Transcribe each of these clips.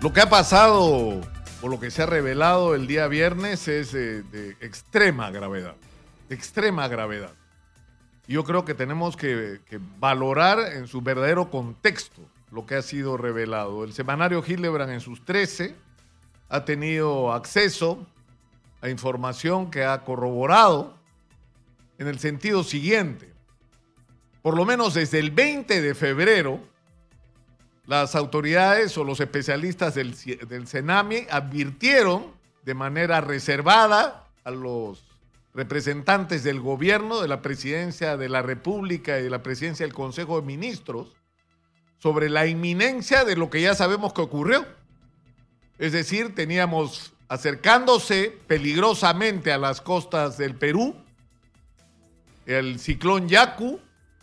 Lo que ha pasado o lo que se ha revelado el día viernes es de, de extrema gravedad, de extrema gravedad. Yo creo que tenemos que, que, valorar en su verdadero contexto lo que ha sido revelado. El semanario Hildebrand en sus 13 ha tenido acceso a información que ha corroborado en el sentido siguiente. Por lo menos desde el 20 de febrero, las autoridades o los especialistas del, del CENAMI advirtieron de manera reservada a los representantes del gobierno, de la presidencia de la República y de la presidencia del Consejo de Ministros sobre la inminencia de lo que ya sabemos que ocurrió. Es decir, teníamos acercándose peligrosamente a las costas del Perú el ciclón Yaku,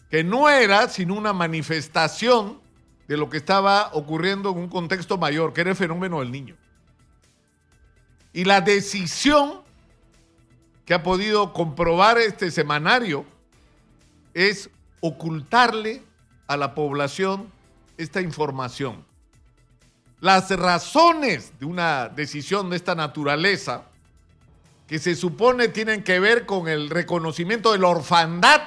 que no era sino una manifestación de lo que estaba ocurriendo en un contexto mayor, que era el fenómeno del niño. Y la decisión que ha podido comprobar este semanario es ocultarle a la población esta información. Las razones de una decisión de esta naturaleza, que se supone tienen que ver con el reconocimiento de la orfandad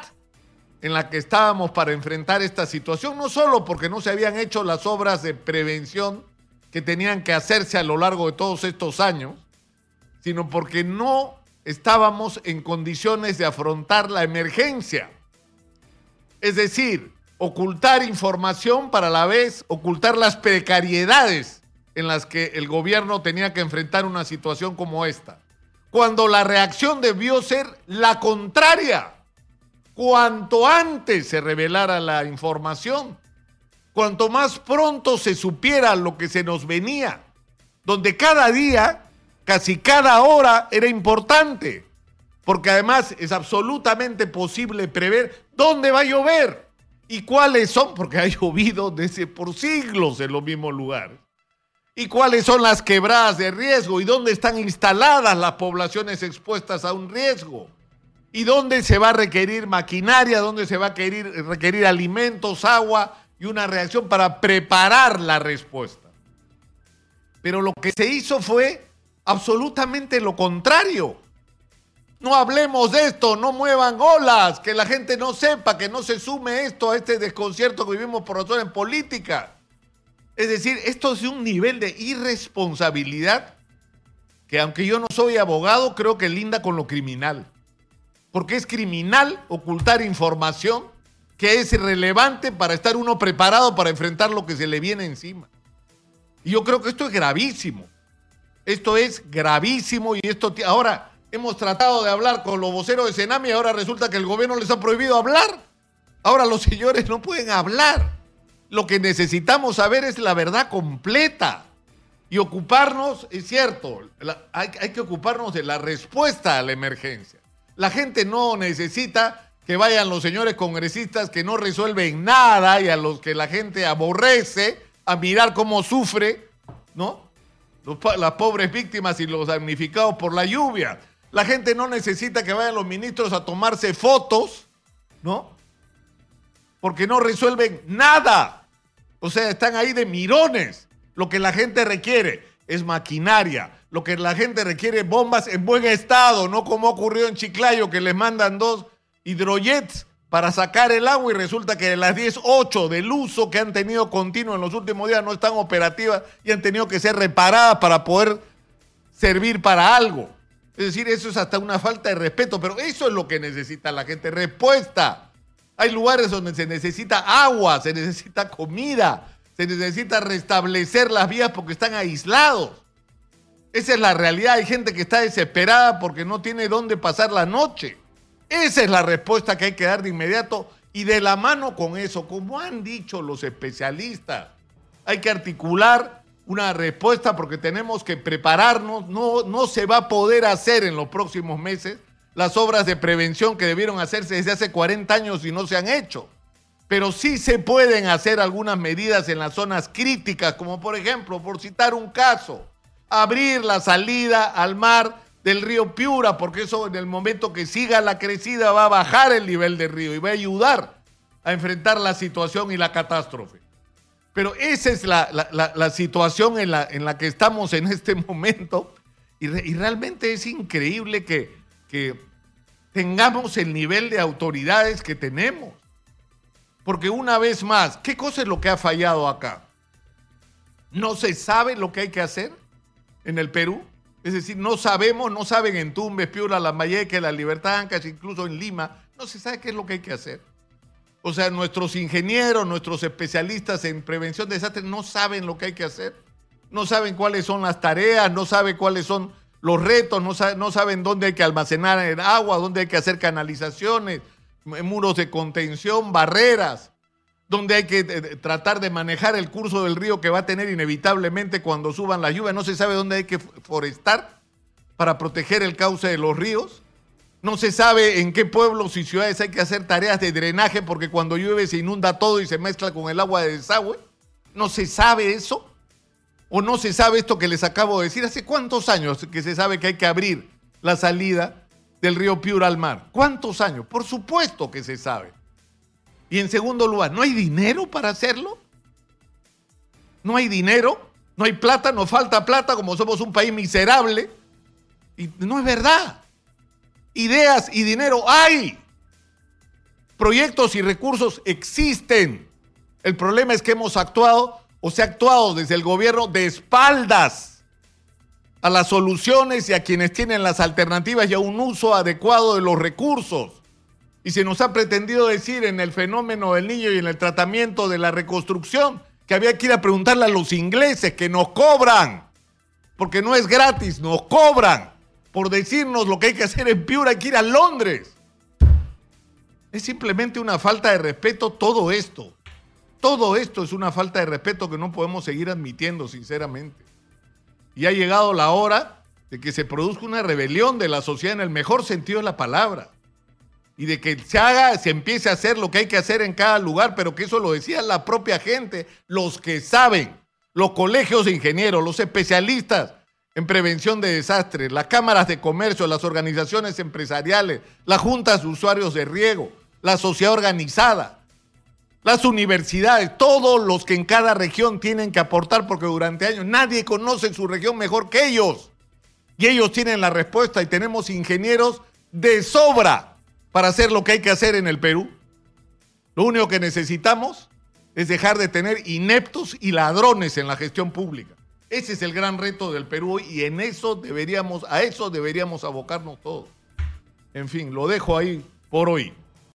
en la que estábamos para enfrentar esta situación, no solo porque no se habían hecho las obras de prevención que tenían que hacerse a lo largo de todos estos años, sino porque no estábamos en condiciones de afrontar la emergencia. Es decir, ocultar información para la vez ocultar las precariedades en las que el gobierno tenía que enfrentar una situación como esta. Cuando la reacción debió ser la contraria cuanto antes se revelara la información, cuanto más pronto se supiera lo que se nos venía, donde cada día, casi cada hora era importante, porque además es absolutamente posible prever dónde va a llover y cuáles son, porque ha llovido desde por siglos en los mismos lugares, y cuáles son las quebradas de riesgo y dónde están instaladas las poblaciones expuestas a un riesgo y dónde se va a requerir maquinaria, dónde se va a requerir, requerir alimentos, agua y una reacción para preparar la respuesta. Pero lo que se hizo fue absolutamente lo contrario. No hablemos de esto, no muevan olas, que la gente no sepa, que no se sume esto a este desconcierto que vivimos por razones políticas. Es decir, esto es un nivel de irresponsabilidad que aunque yo no soy abogado, creo que linda con lo criminal porque es criminal ocultar información que es relevante para estar uno preparado para enfrentar lo que se le viene encima. Y yo creo que esto es gravísimo. Esto es gravísimo y esto ahora hemos tratado de hablar con los voceros de Senami y ahora resulta que el gobierno les ha prohibido hablar. Ahora los señores no pueden hablar. Lo que necesitamos saber es la verdad completa y ocuparnos, es cierto, hay, hay que ocuparnos de la respuesta a la emergencia. La gente no necesita que vayan los señores congresistas que no resuelven nada y a los que la gente aborrece a mirar cómo sufre, ¿no? las pobres víctimas y los damnificados por la lluvia. La gente no necesita que vayan los ministros a tomarse fotos, ¿no? Porque no resuelven nada. O sea, están ahí de mirones. Lo que la gente requiere es maquinaria, lo que la gente requiere bombas en buen estado, no como ocurrió en Chiclayo, que les mandan dos hidrojets para sacar el agua y resulta que las 10, 8 del uso que han tenido continuo en los últimos días no están operativas y han tenido que ser reparadas para poder servir para algo. Es decir, eso es hasta una falta de respeto, pero eso es lo que necesita la gente, respuesta. Hay lugares donde se necesita agua, se necesita comida, se necesita restablecer las vías porque están aislados. Esa es la realidad. Hay gente que está desesperada porque no tiene dónde pasar la noche. Esa es la respuesta que hay que dar de inmediato y de la mano con eso, como han dicho los especialistas, hay que articular una respuesta porque tenemos que prepararnos. No, no se va a poder hacer en los próximos meses las obras de prevención que debieron hacerse desde hace 40 años y no se han hecho. Pero sí se pueden hacer algunas medidas en las zonas críticas, como por ejemplo, por citar un caso, abrir la salida al mar del río Piura, porque eso en el momento que siga la crecida va a bajar el nivel del río y va a ayudar a enfrentar la situación y la catástrofe. Pero esa es la, situación en la, en la que estamos en este momento. Y, realmente es increíble que, que tengamos el nivel de autoridades que tenemos. Porque una vez más, ¿qué cosa es lo que ha fallado acá? No se sabe lo que hay que hacer en el Perú. Es decir, no sabemos, no saben en Tumbes, Piura, La Mayeque, La Libertad, Ancas, incluso en Lima, no se sabe qué es lo que hay que hacer. O sea, nuestros ingenieros, nuestros especialistas en prevención de desastres no saben lo que hay que hacer. No saben cuáles son las tareas, no saben cuáles son los retos, no saben dónde hay que almacenar el agua, dónde hay que hacer canalizaciones, muros de contención, barreras, dónde hay que eh, tratar de manejar el curso del río que va a tener inevitablemente cuando suban las lluvias. No se sabe dónde hay que forestar para proteger el cauce de los ríos. No se sabe en qué pueblos y ciudades hay que hacer tareas de drenaje porque cuando llueve se inunda todo y se mezcla con el agua de desagüe. No se sabe eso. O no se sabe esto que les acabo de decir. ¿Hace cuántos años que se sabe que hay que abrir la salida del río Piura al mar? ¿Cuántos años? Por supuesto que se sabe. Y en segundo lugar, ¿no hay dinero para hacerlo? ¿No hay dinero? ¿No hay plata? ¿Nos falta plata como somos un país miserable? Y no es verdad ideas y dinero hay. Proyectos y recursos existen. El problema es que hemos actuado o se ha actuado desde el gobierno de espaldas a las soluciones y a quienes tienen las alternativas y a un uso adecuado de los recursos. Y se nos ha pretendido decir en el fenómeno del niño y en el tratamiento de la reconstrucción que había que ir a preguntarle a los ingleses que nos cobran, porque no es gratis, nos cobran por decirnos lo que hay que hacer en Piura, hay que ir a Londres. Es simplemente una falta de respeto todo esto. Todo esto es una falta de respeto que no podemos seguir admitiendo, sinceramente. Y ha llegado la hora de que se produzca una rebelión de la sociedad en el mejor sentido de la palabra. Y de que se haga, se empiece a hacer lo que hay que hacer en cada lugar, pero que eso lo decía la propia gente, los que saben, los colegios de ingenieros, los especialistas, en prevención de desastres, las cámaras de comercio, las organizaciones empresariales, las juntas de usuarios de riego, la sociedad organizada, las universidades, todos los que en cada región tienen que aportar, porque durante años nadie conoce su región mejor que ellos. Y ellos tienen la respuesta y tenemos ingenieros de sobra para hacer lo que hay que hacer en el Perú. Lo único que necesitamos es dejar de tener ineptos y ladrones en la gestión pública. Ese es el gran reto del Perú y en eso deberíamos, a eso deberíamos abocarnos todos. En fin, lo dejo ahí por hoy.